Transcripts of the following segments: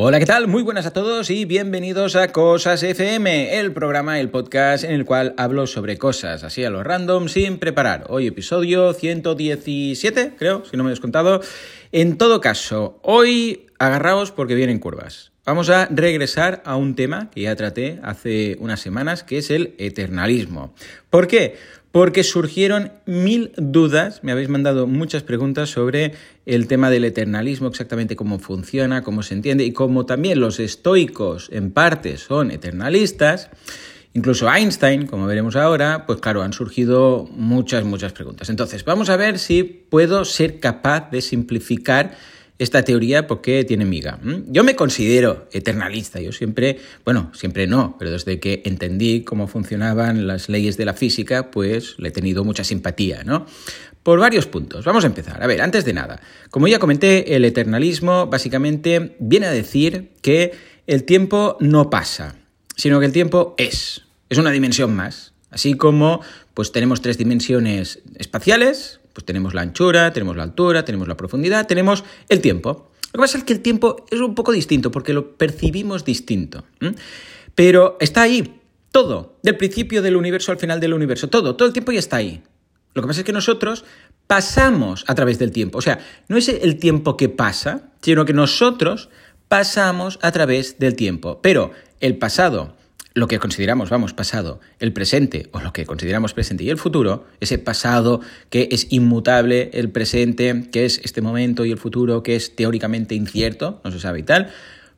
Hola, ¿qué tal? Muy buenas a todos y bienvenidos a Cosas FM, el programa, el podcast en el cual hablo sobre cosas, así a lo random, sin preparar. Hoy episodio 117, creo, si no me he descontado. En todo caso, hoy agarraos porque vienen curvas. Vamos a regresar a un tema que ya traté hace unas semanas, que es el eternalismo. ¿Por qué? Porque surgieron mil dudas, me habéis mandado muchas preguntas sobre el tema del eternalismo, exactamente cómo funciona, cómo se entiende y cómo también los estoicos en parte son eternalistas. Incluso Einstein, como veremos ahora, pues claro, han surgido muchas, muchas preguntas. Entonces, vamos a ver si puedo ser capaz de simplificar esta teoría porque tiene miga. Yo me considero eternalista, yo siempre, bueno, siempre no, pero desde que entendí cómo funcionaban las leyes de la física, pues le he tenido mucha simpatía, ¿no? Por varios puntos. Vamos a empezar. A ver, antes de nada, como ya comenté, el eternalismo básicamente viene a decir que el tiempo no pasa, sino que el tiempo es. Es una dimensión más. Así como pues tenemos tres dimensiones espaciales, pues tenemos la anchura, tenemos la altura, tenemos la profundidad, tenemos el tiempo. Lo que pasa es que el tiempo es un poco distinto porque lo percibimos distinto. Pero está ahí, todo, del principio del universo al final del universo, todo, todo el tiempo ya está ahí. Lo que pasa es que nosotros pasamos a través del tiempo. O sea, no es el tiempo que pasa, sino que nosotros pasamos a través del tiempo. Pero el pasado, lo que consideramos, vamos, pasado, el presente o lo que consideramos presente y el futuro, ese pasado que es inmutable, el presente que es este momento y el futuro que es teóricamente incierto, no se sabe y tal,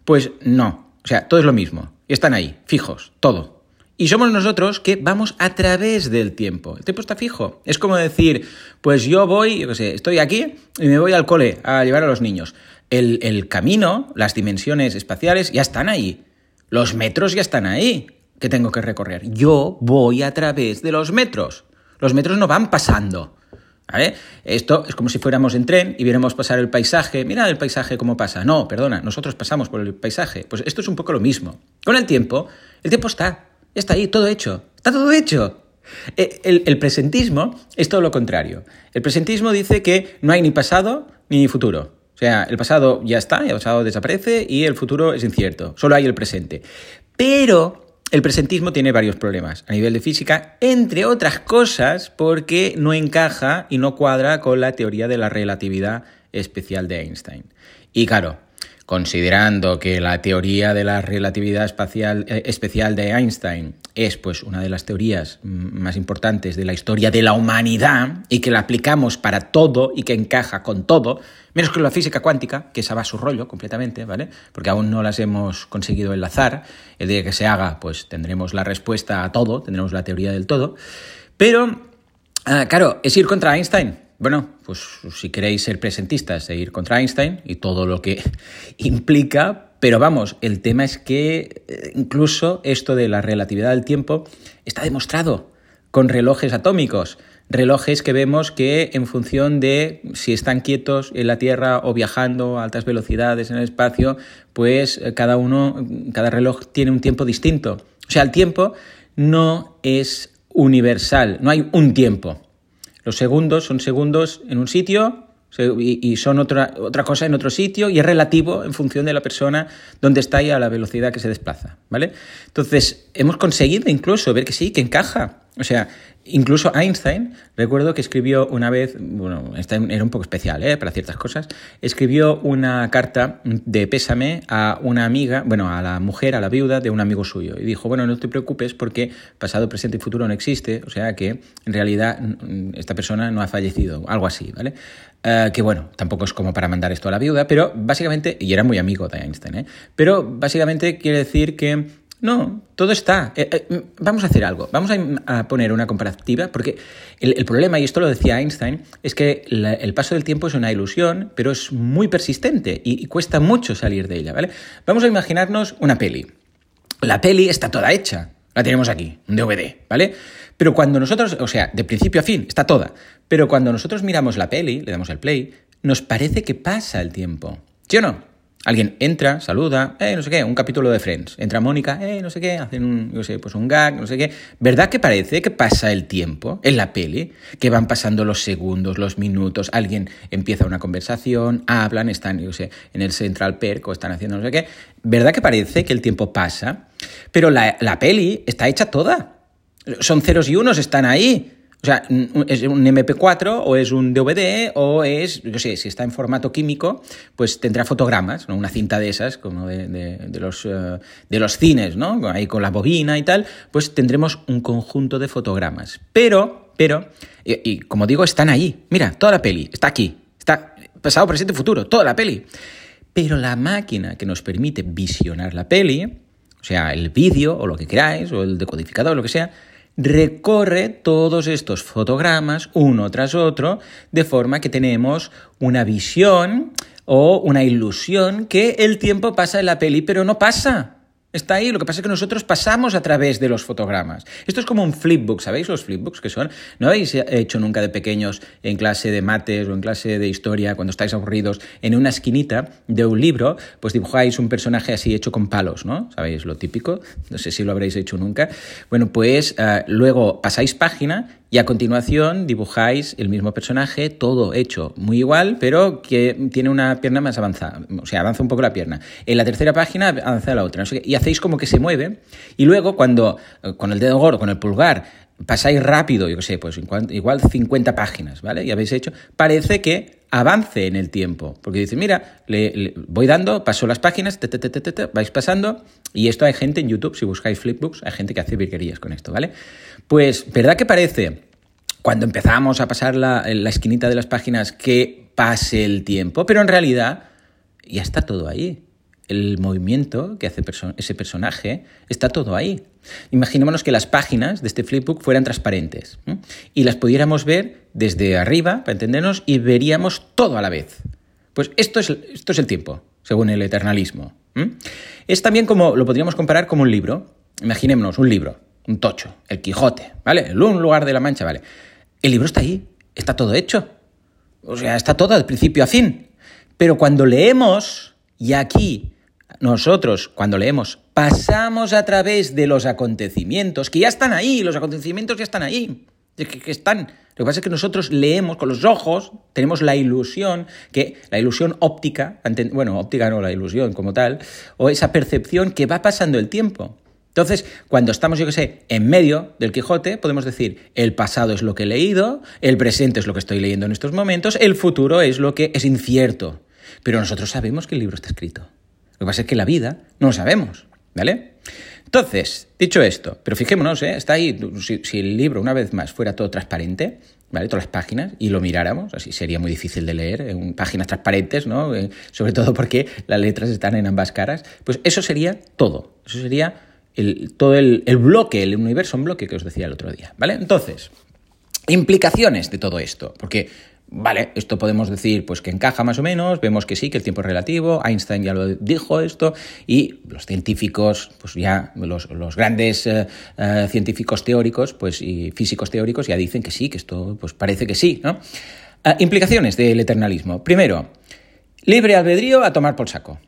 pues no, o sea, todo es lo mismo, están ahí, fijos, todo. Y somos nosotros que vamos a través del tiempo. El tiempo está fijo. Es como decir, pues yo voy, yo sé, estoy aquí y me voy al cole a llevar a los niños. El, el camino, las dimensiones espaciales ya están ahí los metros ya están ahí que tengo que recorrer. Yo voy a través de los metros. Los metros no van pasando. Esto es como si fuéramos en tren y viéramos pasar el paisaje. Mira el paisaje cómo pasa. No, perdona, nosotros pasamos por el paisaje. Pues esto es un poco lo mismo. Con el tiempo, el tiempo está. Está ahí, todo hecho. Está todo hecho. El, el, presentismo es todo lo contrario. El presentismo dice que no hay ni pasado ni futuro. O sea, el pasado ya está, el pasado desaparece y el futuro es incierto. Solo hay el presente. Pero el presentismo tiene varios problemas a nivel de física, entre otras cosas porque no encaja y no cuadra con la teoría de la relatividad especial de Einstein. Y claro, considerando que la teoría de la relatividad espacial, eh, especial de Einstein es pues una de las teorías más importantes de la historia de la humanidad y que la aplicamos para todo y que encaja con todo, menos con la física cuántica, que esa va a su rollo completamente, ¿vale? Porque aún no las hemos conseguido enlazar. El día que se haga, pues tendremos la respuesta a todo, tendremos la teoría del todo. Pero, ah, claro, es ir contra Einstein. Bueno, pues si queréis ser presentistas, seguir ir contra Einstein y todo lo que implica, pero vamos, el tema es que eh, incluso esto de la relatividad del tiempo está demostrado con relojes atómicos, relojes que vemos que en función de si están quietos en la Tierra o viajando a altas velocidades en el espacio, pues eh, cada uno, cada reloj tiene un tiempo distinto. O sea, el tiempo no es universal, no hay un tiempo. Los segundos son segundos en un sitio y son otra, otra cosa en otro sitio y es relativo en función de la persona donde está y a la velocidad que se desplaza, ¿vale? Entonces, hemos conseguido incluso ver que sí, que encaja. O sea, Incluso Einstein, recuerdo que escribió una vez, bueno, era un poco especial ¿eh? para ciertas cosas, escribió una carta de pésame a una amiga, bueno, a la mujer, a la viuda de un amigo suyo. Y dijo, bueno, no te preocupes porque pasado, presente y futuro no existe, o sea que en realidad esta persona no ha fallecido, algo así, ¿vale? Eh, que bueno, tampoco es como para mandar esto a la viuda, pero básicamente, y era muy amigo de Einstein, ¿eh? pero básicamente quiere decir que no, todo está. Eh, eh, vamos a hacer algo. Vamos a, poner una comparativa, porque el, problema, y esto lo decía Einstein, es que el paso del tiempo es una ilusión, pero es muy persistente y, cuesta mucho salir de ella, ¿vale? Vamos a imaginarnos una peli. La peli está toda hecha. La tenemos aquí, un DVD, ¿vale? Pero cuando nosotros, o sea, de principio a fin, está toda. Pero cuando nosotros miramos la peli, le damos el play, nos parece que pasa el tiempo. ¿Sí o no? Alguien entra, saluda, eh, no sé qué, un capítulo de Friends. Entra Mónica, eh, no sé qué, hacen un, sé, pues un gag, no sé qué. ¿Verdad que parece que pasa el tiempo en la peli? Que van pasando los segundos, los minutos, alguien empieza una conversación, hablan, están, yo sé, en el Central Perk o están haciendo no sé qué. ¿Verdad que parece que el tiempo pasa? Pero la, la peli está hecha toda. Son ceros y unos, están ahí. O sea, es un MP4 o es un DVD o es, yo sé, si está en formato químico, pues tendrá fotogramas, ¿no? Una cinta de esas, como de, de, los, eh, de los cines, ¿no? Ahí con la bobina y tal, pues tendremos un conjunto de fotogramas. Pero, pero, y, y como digo, están ahí. Mira, toda la peli, está aquí. Está pasado, presente, futuro, toda la peli. Pero la máquina que nos permite visionar la peli, o sea, el vídeo o lo que queráis, o el decodificador, lo que sea, recorre todos estos fotogramas uno tras otro, de forma que tenemos una visión o una ilusión que el tiempo pasa en la peli, pero no pasa. Está ahí, lo que pasa es que nosotros pasamos a través de los fotogramas. Esto es como un flipbook, ¿sabéis los flipbooks que son? ¿No habéis hecho nunca de pequeños en clase de mates o en clase de historia, cuando estáis aburridos, en una esquinita de un libro, pues dibujáis un personaje así hecho con palos, ¿no? ¿Sabéis lo típico? No sé si lo habréis hecho nunca. Bueno, pues uh, luego pasáis página y a continuación dibujáis el mismo personaje, todo hecho muy igual, pero que tiene una pierna más avanzada. O sea, avanza un poco la pierna. En la tercera página avanza la otra. Y hacéis como que se mueve. Y luego, cuando con el dedo gordo, con el pulgar, pasáis rápido, yo qué sé, pues igual 50 páginas, ¿vale? Y habéis hecho, parece que avance en el tiempo. Porque dice, mira, le, voy dando, paso las páginas, te, te, te, vais pasando. Y esto hay gente en YouTube, si buscáis flipbooks, hay gente que hace virguerías con esto, ¿vale? Pues, ¿verdad que parece, cuando empezamos a pasar la, la esquinita de las páginas, que pase el tiempo? Pero en realidad ya está todo ahí el movimiento que hace ese personaje, está todo ahí. Imaginémonos que las páginas de este flipbook fueran transparentes y las pudiéramos ver desde arriba, para entendernos, y veríamos todo a la vez. Pues esto es, esto es el tiempo, según el eternalismo. Es también como, lo podríamos comparar como un libro. Imaginémonos un libro, un tocho, el Quijote, ¿vale? El un lugar de la Mancha, ¿vale? El libro está ahí, está todo hecho. O sea, está todo de principio a fin. Pero cuando leemos, y aquí nosotros, cuando leemos, pasamos a través de los acontecimientos, que ya están ahí, los acontecimientos ya están ahí, que, que están. Lo que pasa es que nosotros leemos con los ojos, tenemos la ilusión, que la ilusión óptica, bueno, óptica no, la ilusión como tal, o esa percepción que va pasando el tiempo. Entonces, cuando estamos, yo que sé, en medio del Quijote, podemos decir, el pasado es lo que he leído, el presente es lo que estoy leyendo en estos momentos, el futuro es lo que es incierto. Pero nosotros sabemos que el libro está escrito. Lo que pasa es que la vida no lo sabemos, ¿vale? Entonces, dicho esto, pero fijémonos, ¿eh? está ahí, si, el libro una vez más fuera todo transparente, ¿vale? Todas las páginas, y lo miráramos, así sería muy difícil de leer, en páginas transparentes, ¿no? Eh, sobre todo porque las letras están en ambas caras, pues eso sería todo, eso sería el, todo el, bloque, el universo en bloque que os decía el otro día, ¿vale? Entonces, implicaciones de todo esto, porque Vale, esto podemos decir pues que encaja más o menos, vemos que sí, que el tiempo es relativo, Einstein ya lo dijo esto, y los científicos, pues ya, los, los grandes uh, uh, científicos teóricos, pues y físicos teóricos ya dicen que sí, que esto pues parece que sí, ¿no? Uh, implicaciones del eternalismo. Primero, libre albedrío a tomar por saco.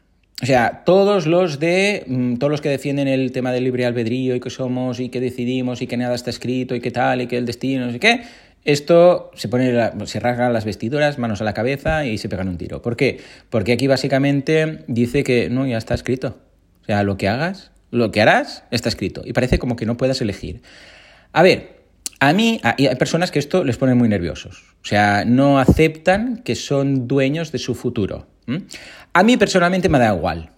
O sea, todos los de mm, todos los que defienden el tema del libre albedrío y que somos y que decidimos y que nada está escrito y que tal y que el destino, no qué, esto se pone, se rasgan las vestiduras, manos a la cabeza y se pegan un tiro. ¿Por qué? Porque aquí básicamente dice que no, ya está escrito. O sea, lo que hagas, lo que harás, está escrito. Y parece como que no puedas elegir. A ver, a mí hay personas que esto les pone muy nerviosos. O sea, no aceptan que son dueños de su futuro. A mí personalmente me da igual.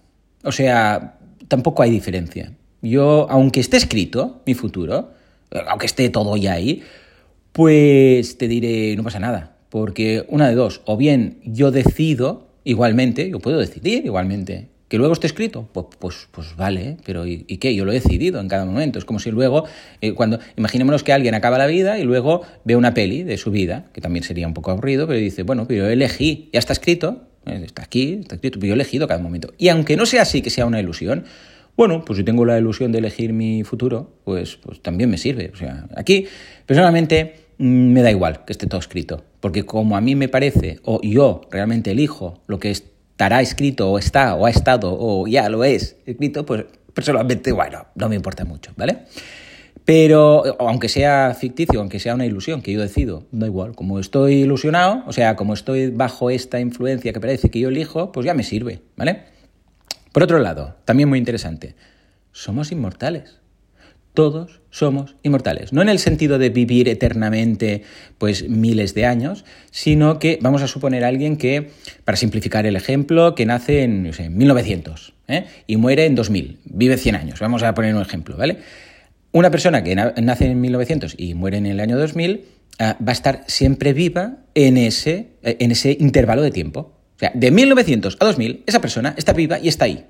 O sea, tampoco hay diferencia. Yo, aunque esté escrito mi futuro, aunque esté todo ya ahí, pues te diré, no pasa nada, porque una de dos, o bien yo decido igualmente, yo puedo decidir igualmente, que luego esté escrito, pues, pues, pues vale, pero ¿y, ¿y, qué? Yo lo he decidido en cada momento. Es como si luego, eh, cuando, imaginémonos que alguien acaba la vida y luego ve una peli de su vida, que también sería un poco aburrido, pero dice, bueno, pero yo elegí, ya está escrito, está aquí, está pero yo he elegido cada momento. Y aunque no sea así, que sea una ilusión, bueno, pues si tengo la ilusión de elegir mi futuro, pues, pues también me sirve. O sea, aquí, personalmente, Mm, me da igual que esté todo escrito, porque como a mí me parece, o yo realmente elijo lo que es estará escrito o está o ha estado o ya lo es escrito, pues personalmente, bueno, no me importa mucho, ¿vale? Pero aunque sea ficticio, aunque sea una ilusión que yo decido, da igual, como estoy ilusionado, o sea, como estoy bajo esta influencia que parece que yo elijo, pues ya me sirve, ¿vale? Por otro lado, también muy interesante, somos inmortales. Todos somos inmortales. No en el sentido de vivir eternamente, pues miles de años, sino que vamos a suponer a alguien que, para simplificar el ejemplo, que nace en no sé, 1900 ¿eh? y muere en 2000, vive 100 años. Vamos a poner un ejemplo, ¿vale? Una persona que nace en 1900 y muere en el año 2000 ah, va a estar siempre viva en ese, eh, en ese intervalo de tiempo. O sea, de 1900 a 2000, esa persona está viva y está ahí.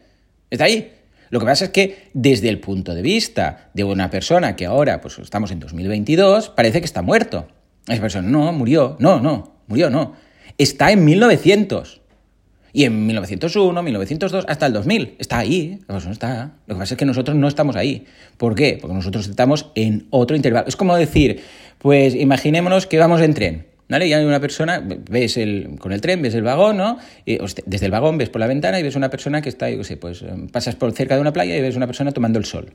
Está ahí. Lo que pasa es que desde el punto de vista de una persona que ahora, pues estamos en 2022, parece que está muerto. Esa persona no, murió, no, no, murió, no. Está en 1900. Y en 1901, 1902, hasta el 2000. Está ahí. Lo que pasa es que nosotros no estamos ahí. ¿Por qué? Porque nosotros estamos en otro intervalo. Es como decir, pues imaginémonos que vamos en tren. ¿Vale? Y hay una persona, ves el, con el tren, ves el vagón, ¿no? Y, desde el vagón ves por la ventana y ves una persona que está, yo qué sé, pues em, pasas por cerca de una playa y ves una persona tomando el sol.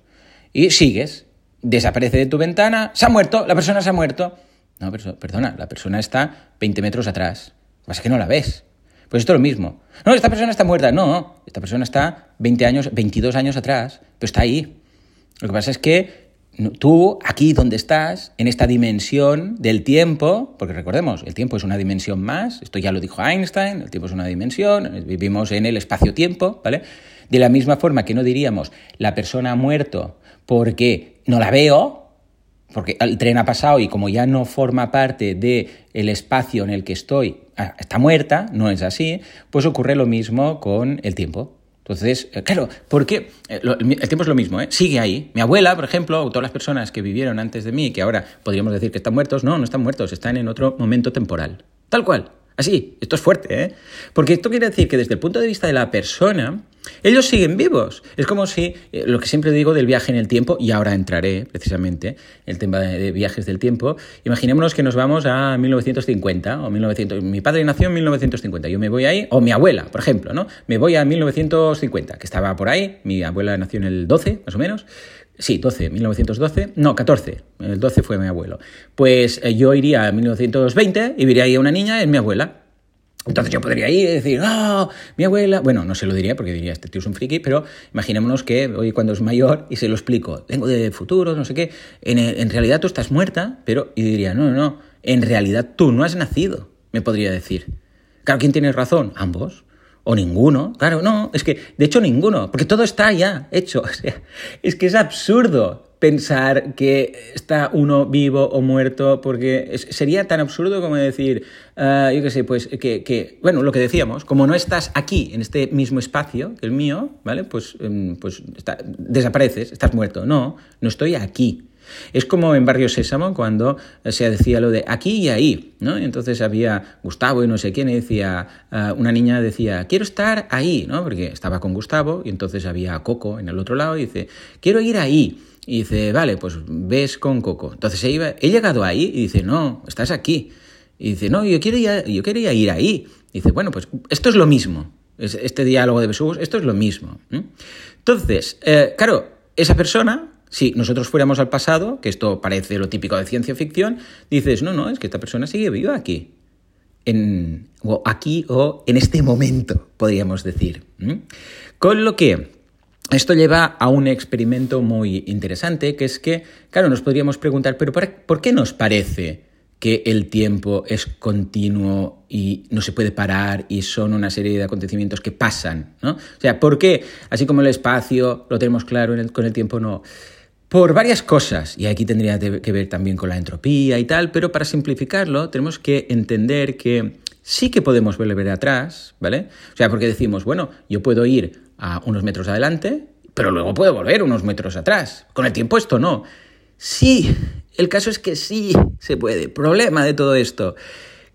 Y sigues, desaparece de tu ventana, se ha muerto, la persona se ha muerto. No, perdona, la persona está 20 metros atrás. Lo que pasa es que no la ves. Pues esto es lo mismo. No, esta persona está muerta. No, esta persona está 20 años, 22 años atrás, pero está ahí. Lo que pasa es que tú, aquí donde estás, en esta dimensión del tiempo, porque recordemos, el tiempo es una dimensión más, esto ya lo dijo Einstein, el tiempo es una dimensión, vivimos en el espacio-tiempo, ¿vale? De la misma forma que no diríamos, la persona ha muerto porque no la veo, porque el tren ha pasado y como ya no forma parte del el espacio en el que estoy, está muerta, no es así, pues ocurre lo mismo con el tiempo. Entonces, eh, claro, porque eh, el tiempo es lo mismo, ¿eh? sigue ahí. Mi abuela, por ejemplo, o todas las personas que vivieron antes de mí, que ahora podríamos decir que están muertos, no, no están muertos, están en otro momento temporal. Tal cual. Así, esto es fuerte, ¿eh? Porque esto quiere decir que desde el punto de vista de la persona, ellos siguen vivos. Es como si, eh, lo que siempre digo del viaje en el tiempo, y ahora entraré precisamente el tema de viajes del tiempo, imaginémonos que nos vamos a 1950 o 1900. Mi padre nació en 1950, yo me voy ahí, o mi abuela, por ejemplo, ¿no? Me voy a 1950, que estaba por ahí, mi abuela nació en el 12, más o menos. Sí, 12, 1912. No, 14. El 12 fue mi abuelo. Pues eh, yo iría a 1920 y vería ahí a una niña, es mi abuela. Entonces yo podría ir y decir, oh, mi abuela. Bueno, no se lo diría porque diría, este tío es un friki, pero imaginémonos que hoy cuando es mayor y se lo explico, vengo de futuro, no sé qué, en, en realidad tú estás muerta, pero. Y diría, no, no, no, en realidad tú no has nacido, me podría decir. Claro, ¿quién tiene razón? Ambos o ninguno. Claro, no, es que de hecho ninguno, porque todo está ya hecho. O sea, es que es absurdo pensar que está uno vivo o muerto, porque sería tan absurdo como decir, ah, yo qué sé, pues que, bueno, lo que decíamos, como no estás aquí, en este mismo espacio que el mío, ¿vale? Pues, em, pues desapareces, estás muerto. No, no estoy aquí. Es como en Barrio Sésamo cuando se decía lo de aquí y ahí, ¿no? entonces había Gustavo y no sé quién y decía, eh, una niña decía, quiero estar ahí, ¿no? Porque estaba con Gustavo y entonces había Coco en el otro lado y dice, quiero ir ahí. Y dice, vale, pues ves con Coco. Entonces he llegado ahí y dice, no, estás aquí. Y dice, no, yo, quiero yo quería ir ahí. Y dice, bueno, pues esto es lo mismo. Este diálogo de Besugos, esto es lo mismo. Entonces, eh, claro, esa persona si nosotros fuéramos al pasado, que esto parece lo típico de ciencia ficción, dices, no, no, es que esta persona sigue viva aquí. En, o aquí o en este momento, podríamos decir. Con lo que esto lleva a un experimento muy interesante, que es que, claro, nos podríamos preguntar, pero ¿por qué nos parece que el tiempo es continuo y no se puede parar y son una serie de acontecimientos que pasan? ¿no? O sea, ¿por qué, así como el espacio lo tenemos claro con el tiempo, no? Por varias cosas, y aquí tendría que ver también con la entropía y tal, pero para simplificarlo tenemos que entender que sí que podemos volver atrás, ¿vale? O sea, porque decimos, bueno, yo puedo ir a unos metros adelante, pero luego puedo volver unos metros atrás. Con el tiempo esto no. Sí, el caso es que sí se puede. Problema de todo esto,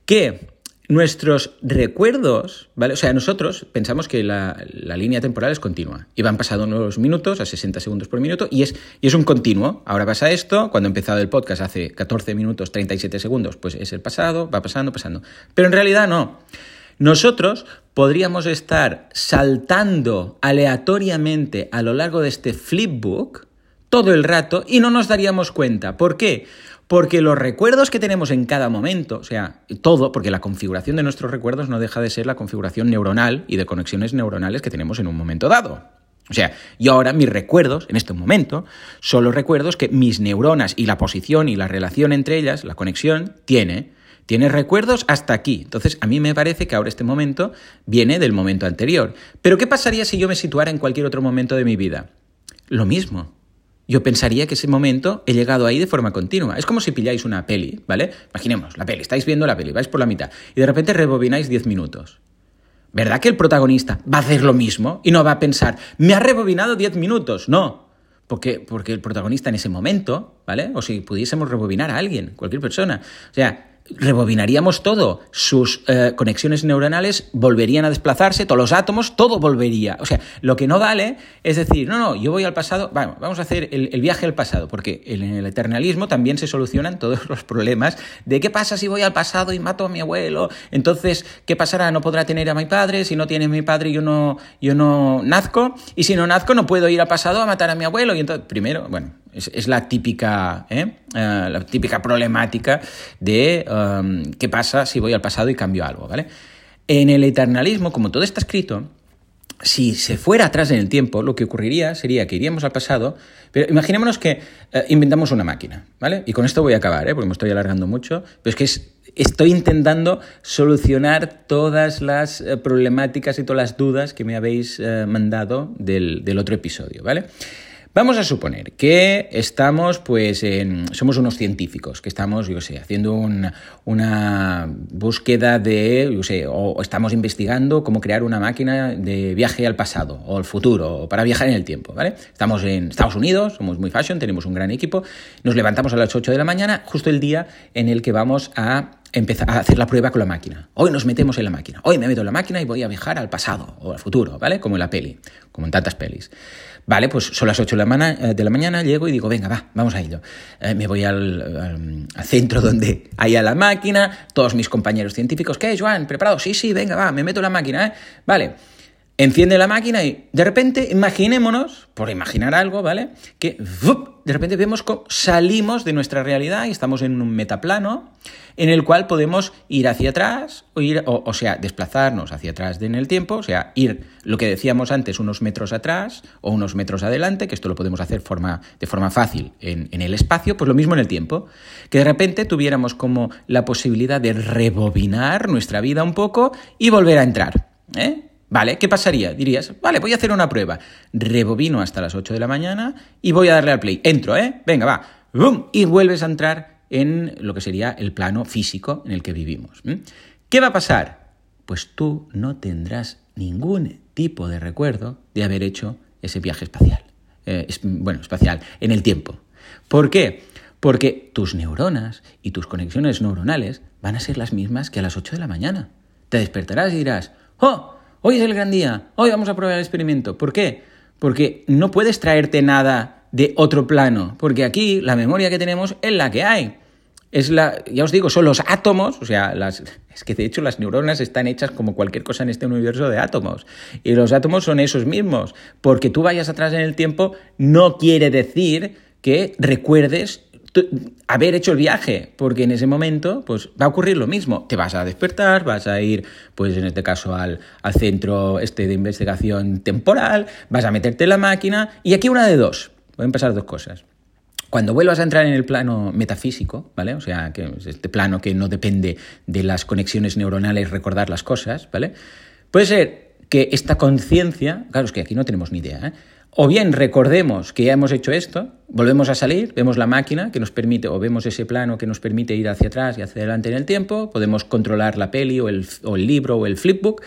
que nuestros recuerdos, ¿vale? O sea, nosotros pensamos que la, línea temporal es continua y van pasando unos minutos a 60 segundos por minuto y es, y es un continuo. Ahora pasa esto, cuando he empezado el podcast hace 14 minutos 37 segundos, pues es el pasado, va pasando, pasando. Pero en realidad no. Nosotros podríamos estar saltando aleatoriamente a lo largo de este flipbook todo el rato y no nos daríamos cuenta. ¿Por qué? Porque los recuerdos que tenemos en cada momento, o sea, todo, porque la configuración de nuestros recuerdos no deja de ser la configuración neuronal y de conexiones neuronales que tenemos en un momento dado. O sea, yo ahora mis recuerdos, en este momento, son los recuerdos que mis neuronas y la posición y la relación entre ellas, la conexión, tiene. Tiene recuerdos hasta aquí. Entonces, a mí me parece que ahora este momento viene del momento anterior. Pero, ¿qué pasaría si yo me situara en cualquier otro momento de mi vida? Lo mismo. Yo pensaría que ese momento he llegado ahí de forma continua. Es como si pilláis una peli, ¿vale? Imaginemos, la peli, estáis viendo la peli, vais por la mitad y de repente rebobináis 10 minutos. ¿Verdad que el protagonista va a hacer lo mismo y no va a pensar, me ha rebobinado 10 minutos? No, porque, porque el protagonista en ese momento, ¿vale? O si pudiésemos rebobinar a alguien, cualquier persona. O sea, rebobinaríamos todo, sus eh, conexiones neuronales volverían a desplazarse, todos los átomos, todo volvería. O sea, lo que no vale es decir, no, no, yo voy al pasado, vamos, vamos a hacer el, viaje al pasado, porque en el eternalismo también se solucionan todos los problemas de qué pasa si voy al pasado y mato a mi abuelo, entonces, ¿qué pasará? No podrá tener a mi padre, si no tiene a mi padre yo no, yo no nazco, y si no nazco no puedo ir al pasado a matar a mi abuelo, y entonces, primero, bueno, es, la, típica, ¿eh? Eh, la típica problemática de um, qué pasa si voy al pasado y cambio algo, ¿vale? En el eternalismo, como todo está escrito, si se fuera atrás en el tiempo, lo que ocurriría sería que iríamos al pasado, pero imaginémonos que eh, inventamos una máquina, ¿vale? Y con esto voy a acabar, ¿eh? porque me estoy alargando mucho, pero es que estoy intentando solucionar todas las problemáticas y todas las dudas que me habéis mandado del, del otro episodio, ¿vale? Vamos a suponer que estamos, pues, en, somos unos científicos, que estamos, yo sé, haciendo una búsqueda de, yo sé, o estamos investigando cómo crear una máquina de viaje al pasado o al futuro, o para viajar en el tiempo, ¿vale? Estamos en Estados Unidos, somos muy fashion, tenemos un gran equipo, nos levantamos a las 8 de la mañana, justo el día en el que vamos a empezar a hacer la prueba con la máquina. Hoy nos metemos en la máquina. Hoy me meto en la máquina y voy a viajar al pasado o al futuro, ¿vale? Como en la peli, como en tantas pelis. Vale, pues son las 8 de la, eh, de la mañana, llego y digo, venga, va, vamos a ello. Eh, me voy al, centro donde haya la máquina, todos mis compañeros científicos, ¿qué, Joan? ¿Preparado? Sí, sí, venga, va, me meto en la máquina, ¿eh? Vale. Enciende la máquina y de repente, imaginémonos, por imaginar algo, ¿vale? Que de repente vemos cómo salimos de nuestra realidad y estamos en un metaplano en el cual podemos ir hacia atrás, o, ir, o, sea, desplazarnos hacia atrás en el tiempo, o sea, ir, lo que decíamos antes, unos metros atrás o unos metros adelante, que esto lo podemos hacer de forma fácil en, en el espacio, pues lo mismo en el tiempo, que de repente tuviéramos como la posibilidad de rebobinar nuestra vida un poco y volver a entrar. ¿eh? ¿Vale? ¿Qué pasaría? Dirías, vale, voy a hacer una prueba. Rebobino hasta las 8 de la mañana y voy a darle al play. Entro, ¿eh? Venga, va. ¡Bum! Y vuelves a entrar en lo que sería el plano físico en el que vivimos. ¿Qué va a pasar? Pues tú no tendrás ningún tipo de recuerdo de haber hecho ese viaje espacial. Eh, bueno, espacial, en el tiempo. ¿Por qué? Porque tus neuronas y tus conexiones neuronales van a ser las mismas que a las 8 de la mañana. Te despertarás y dirás, ¡oh! Hoy es el gran día, hoy vamos a probar el experimento. ¿Por qué? Porque no puedes traerte nada de otro plano, porque aquí la memoria que tenemos es la que hay. Es la, ya os digo, son los átomos, o sea, es que de hecho las neuronas están hechas como cualquier cosa en este universo de átomos. Y los átomos son esos mismos. Porque tú vayas atrás en el tiempo no quiere decir que recuerdes haber hecho el viaje, porque en ese momento pues va a ocurrir lo mismo. Te vas a despertar, vas a ir, pues en este caso, al, al centro este de investigación temporal, vas a meterte en la máquina y aquí una de dos. Pueden pasar dos cosas. Cuando vuelvas a entrar en el plano metafísico, ¿vale? O sea, que es este plano que no depende de las conexiones neuronales recordar las cosas, ¿vale? Puede ser que esta conciencia, claro, es que aquí no tenemos ni idea, ¿eh? O bien recordemos que ya hemos hecho esto, volvemos a salir, vemos la máquina que nos permite, o vemos ese plano que nos permite ir hacia atrás y hacia adelante en el tiempo, podemos controlar la peli o el, libro o el flipbook,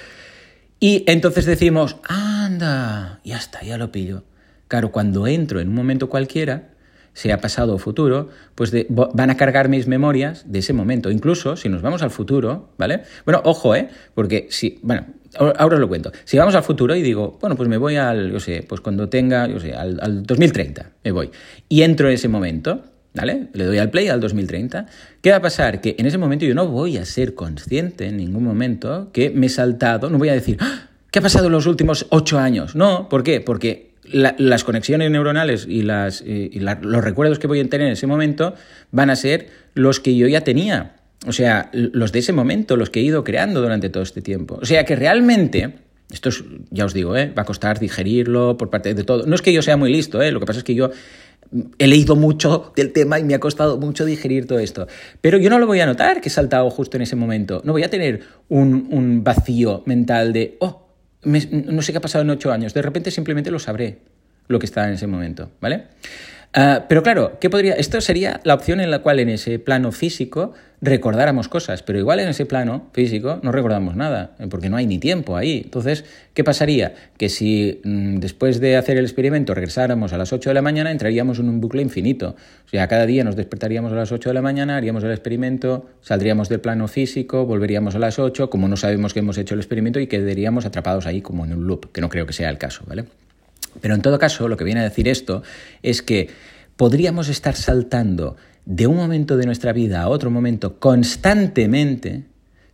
y entonces decimos, anda, ya está, ya lo pillo. Claro, cuando entro en un momento cualquiera, sea pasado o futuro, pues van a cargar mis memorias de ese momento. Incluso si nos vamos al futuro, ¿vale? Bueno, ojo, ¿eh? Porque si, bueno, ahora os lo cuento. Si vamos al futuro y digo, bueno, pues me voy al, yo sé, pues cuando tenga, yo sé, al, al 2030, me voy. Y entro en ese momento, ¿Vale? Le doy al play al 2030. ¿Qué va a pasar? Que en ese momento yo no voy a ser consciente en ningún momento que me he saltado, no voy a decir, ¡Ah! ¿qué ha pasado en los últimos ocho años? No, ¿por qué? Porque las conexiones neuronales y, los recuerdos que voy a tener en ese momento van a ser los que yo ya tenía. O sea, los de ese momento, los que he ido creando durante todo este tiempo. O sea que realmente, esto ya os digo, ¿eh? va a costar digerirlo por parte de todo. No es que yo sea muy listo, ¿eh? lo que pasa es que yo he leído mucho del tema y me ha costado mucho digerir todo esto. Pero yo no lo voy a notar que he saltado justo en ese momento. No voy a tener un, vacío mental de, oh, no sé qué ha pasado en ocho años. De repente simplemente lo sabré, lo que está en ese momento, ¿vale? Ah, pero claro, ¿qué podría? Esto sería la opción en la cual en ese plano físico recordáramos cosas, pero igual en ese plano físico no recordamos nada, porque no hay ni tiempo ahí. Entonces, ¿qué pasaría? Que si mm, después de hacer el experimento regresáramos a las 8 de la mañana, entraríamos en un bucle infinito. O sea, cada día nos despertaríamos a las 8 de la mañana, haríamos el experimento, saldríamos del plano físico, volveríamos a las 8, como no sabemos que hemos hecho el experimento y quedaríamos atrapados ahí como en un loop, que no creo que sea el caso, ¿vale? Pero en todo caso, lo que viene a decir esto es que podríamos estar saltando de un momento de nuestra vida a otro momento constantemente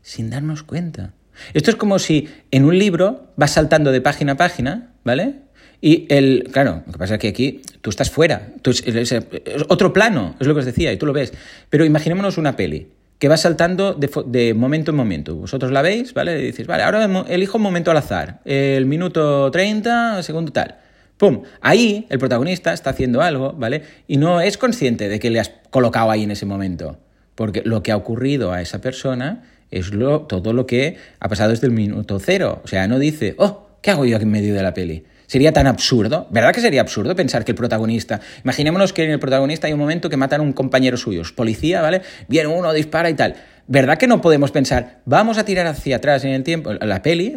sin darnos cuenta. Esto es como si en un libro vas saltando de página a página, ¿vale? Y el, claro, lo que pasa es que aquí tú estás fuera, tú es, otro plano, es lo que os decía, y tú lo ves. Pero imaginémonos una peli que va saltando de, de, momento en momento. Vosotros la veis, ¿vale? Y dices, vale, ahora elijo un momento al azar, el minuto 30, segundo tal. ¡Pum! Ahí el protagonista está haciendo algo, ¿vale? Y no es consciente de que le has colocado ahí en ese momento. Porque lo que ha ocurrido a esa persona es todo lo que ha pasado desde el minuto cero. O sea, no dice, oh, ¿qué hago yo aquí en medio de la peli? Sería tan absurdo, ¿verdad que sería absurdo pensar que el protagonista, imaginémonos que en el protagonista hay un momento que matan a un compañero suyo, es policía, ¿vale? Viene uno, dispara y tal. ¿Verdad que no podemos pensar, vamos a tirar hacia atrás en el tiempo, la peli,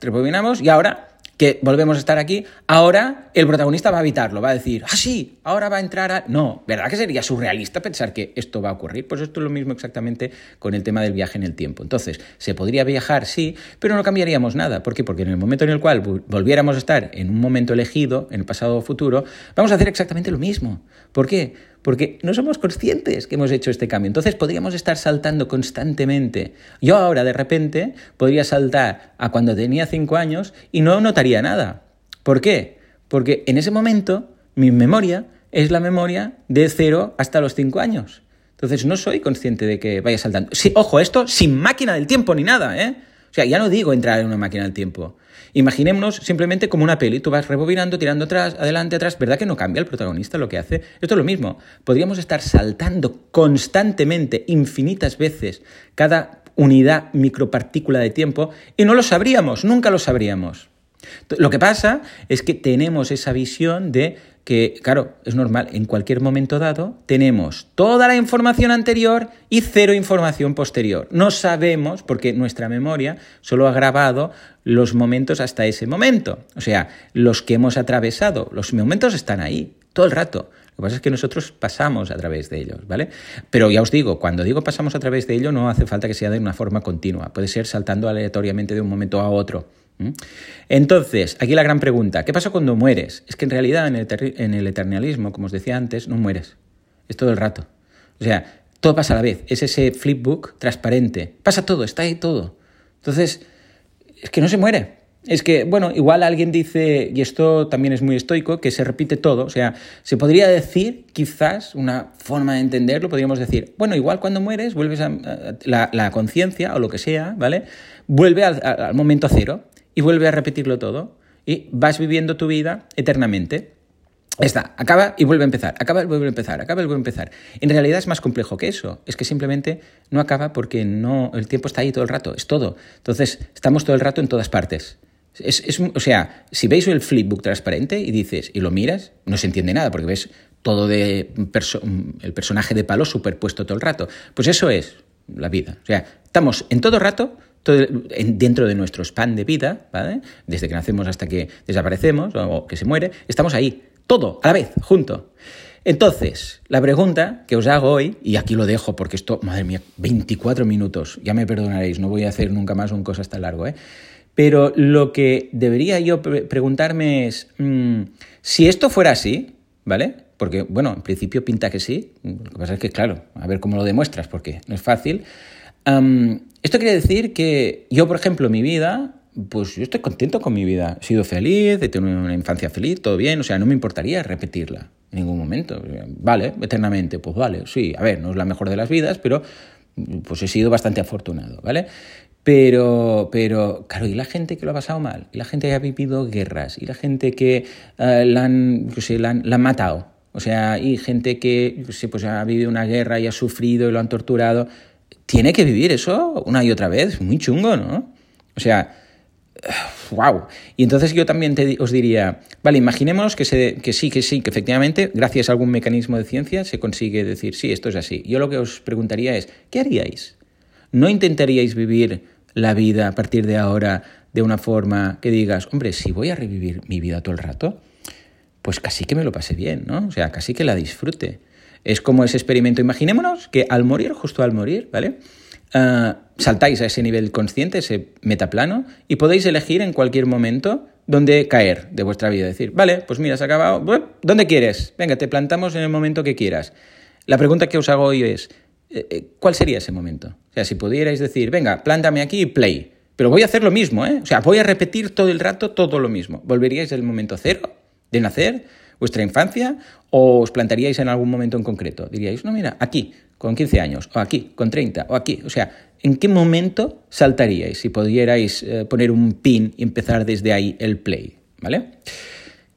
rebobinamos y ahora que volvemos a estar aquí, ahora el protagonista va a evitarlo, va a decir, ah, sí, ahora va a entrar a... No, ¿verdad que sería surrealista pensar que esto va a ocurrir? Pues esto es lo mismo exactamente con el tema del viaje en el tiempo. Entonces, se podría viajar, sí, pero no cambiaríamos nada. ¿Por qué? Porque en el momento en el cual volviéramos a estar en un momento elegido, en el pasado o futuro, vamos a hacer exactamente lo mismo. ¿Por qué? Porque no somos conscientes que hemos hecho este cambio. Entonces podríamos estar saltando constantemente. Yo ahora de repente podría saltar a cuando tenía cinco años y no notaría nada. ¿Por qué? Porque en ese momento mi memoria es la memoria de cero hasta los cinco años. Entonces no soy consciente de que vaya saltando. Ojo, esto sin máquina del tiempo ni nada, ¿eh? O sea, ya no digo entrar en una máquina del tiempo. Imaginémonos simplemente como una peli, tú vas rebobinando, tirando atrás, adelante, atrás, ¿verdad que no cambia el protagonista lo que hace? Esto es lo mismo, podríamos estar saltando constantemente, infinitas veces, cada unidad micropartícula de tiempo y no lo sabríamos, nunca lo sabríamos. Lo que pasa es que tenemos esa visión de que, claro, es normal, en cualquier momento dado tenemos toda la información anterior y cero información posterior. No sabemos porque nuestra memoria solo ha grabado los momentos hasta ese momento. O sea, los que hemos atravesado, los momentos están ahí todo el rato. Lo que pasa es que nosotros pasamos a través de ellos, ¿vale? Pero ya os digo, cuando digo pasamos a través de ello, no hace falta que sea de una forma continua. Puede ser saltando aleatoriamente de un momento a otro. Entonces, aquí la gran pregunta, ¿qué pasa cuando mueres? Es que en realidad en el, en el eternalismo, como os decía antes, no mueres. Es todo el rato. O sea, todo pasa a la vez. Es ese flipbook transparente. Pasa todo, está ahí todo. Entonces, es que no se muere. Es que, bueno, igual alguien dice, y esto también es muy estoico, que se repite todo. O sea, se podría decir, quizás, una forma de entenderlo, podríamos decir, bueno, igual cuando mueres, vuelves a, la, conciencia o lo que sea, ¿vale? Vuelve al, al momento cero y vuelve a repetirlo todo y vas viviendo tu vida eternamente. Está, acaba y vuelve a empezar, acaba y vuelve a empezar, acaba y vuelve a empezar. En realidad es más complejo que eso, es que simplemente no acaba porque no, el tiempo está ahí todo el rato, es todo. Entonces, estamos todo el rato en todas partes. Es, es, o sea, si veis el flipbook transparente y dices, y lo miras, no se entiende nada porque ves todo de el personaje de palo superpuesto todo el rato. Pues eso es la vida. O sea, estamos en todo rato dentro de nuestro span de vida, ¿vale? desde que nacemos hasta que desaparecemos o que se muere, estamos ahí, todo, a la vez, junto. Entonces, la pregunta que os hago hoy, y aquí lo dejo porque esto, madre mía, 24 minutos, ya me perdonaréis, no voy a hacer nunca más un cosa tan largo, ¿eh? Pero lo que debería yo preguntarme es, mm, si esto fuera así, ¿vale? porque, bueno, en principio pinta que sí. Lo que pasa es que, claro, a ver cómo lo demuestras, porque no es fácil. Esto quiere decir que yo, por ejemplo, mi vida, pues yo estoy contento con mi vida. He sido feliz, he tenido una infancia feliz, todo bien, o sea, no me importaría repetirla en ningún momento. Vale, eternamente, pues vale, sí, a ver, no es la mejor de las vidas, pero pues he sido bastante afortunado, ¿vale? Pero, pero, claro, y la gente que lo ha pasado mal, y la gente que ha vivido guerras, y la gente que eh, la, han, la, han, matado, o sea, y gente que pues ha vivido una guerra y ha sufrido y lo han torturado, tiene que vivir eso una y otra vez, muy chungo, ¿no? O sea, wow. Y entonces yo también te, os diría, vale, imaginemos que, se, que sí, que sí, que efectivamente, gracias a algún mecanismo de ciencia, se consigue decir, sí, esto es así. Yo lo que os preguntaría es, ¿qué haríais? ¿No intentaríais vivir la vida a partir de ahora de una forma que digas, hombre, si voy a revivir mi vida todo el rato, pues casi que me lo pase bien, ¿no? O sea, casi que la disfrute. Es como ese experimento. Imaginémonos que al morir, justo al morir, ¿vale? Ah, saltáis a ese nivel consciente, ese metaplano, y podéis elegir en cualquier momento dónde caer de vuestra vida. Decir, vale, pues mira, se ha acabado. ¿Dónde quieres? Venga, te plantamos en el momento que quieras. La pregunta que os hago hoy es, eh, eh, ¿cuál sería ese momento? O sea, si pudierais decir, venga, plántame aquí y play. Pero voy a hacer lo mismo, ¿eh? O sea, voy a repetir todo el rato todo lo mismo. ¿Volveríais del momento cero de nacer, vuestra infancia, o os plantaríais en algún momento en concreto? Diríais, no, mira, aquí, con 15 años, o aquí, con 30, o aquí. O sea, ¿en qué momento saltaríais si pudierais eh, poner un pin y empezar desde ahí el play? ¿Vale?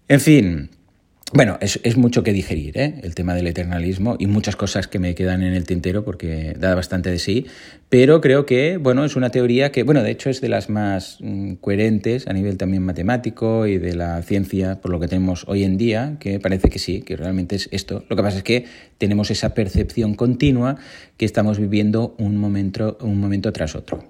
En fin, bueno, es, es, mucho que digerir, ¿eh? el tema del eternalismo y muchas cosas que me quedan en el tintero porque da bastante de sí, pero creo que, bueno, es una teoría que, bueno, de hecho es de las más mm, coherentes a nivel también matemático y de la ciencia, por lo que tenemos hoy en día, que parece que sí, que realmente es esto. Lo que pasa es que tenemos esa percepción continua que estamos viviendo un momento, un momento tras otro.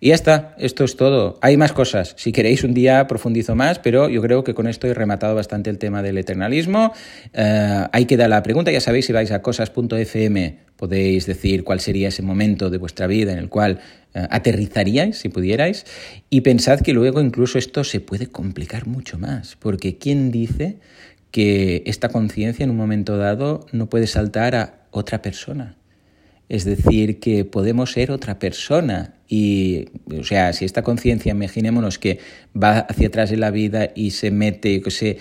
Y ya está, esto es todo. Hay más cosas. Si queréis un día profundizo más, pero yo creo que con esto he rematado bastante el tema del eternalismo. Eh, ahí queda la pregunta, ya sabéis, si vais a cosas.fm podéis decir cuál sería ese momento de vuestra vida en el cual eh, aterrizaríais, si pudierais, y pensad que luego incluso esto se puede complicar mucho más, porque ¿quién dice que esta conciencia en un momento dado no puede saltar a otra persona? Es decir, que podemos ser otra persona. Y, o sea, si esta conciencia, imaginémonos que va hacia atrás en la vida y se mete, se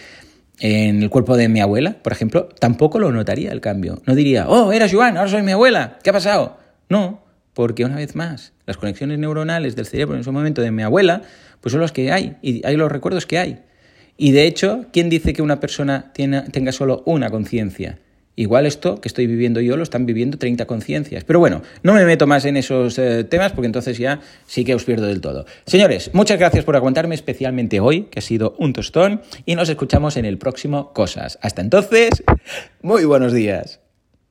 en el cuerpo de mi abuela, por ejemplo, tampoco lo notaría el cambio. No diría, oh, era Joan, ahora soy mi abuela, ¿qué ha pasado? No, porque una vez más, las conexiones neuronales del cerebro en ese momento de mi abuela, pues son los que hay, y hay los recuerdos que hay. Y de hecho, ¿quién dice que una persona tenga solo una conciencia? Igual esto que estoy viviendo yo lo están viviendo 30 conciencias. Pero bueno, no me meto más en esos eh, temas porque entonces ya sí que os pierdo del todo. Señores, muchas gracias por aguantarme especialmente hoy, que ha sido un tostón, y nos escuchamos en el próximo Cosas. Hasta entonces, muy buenos días.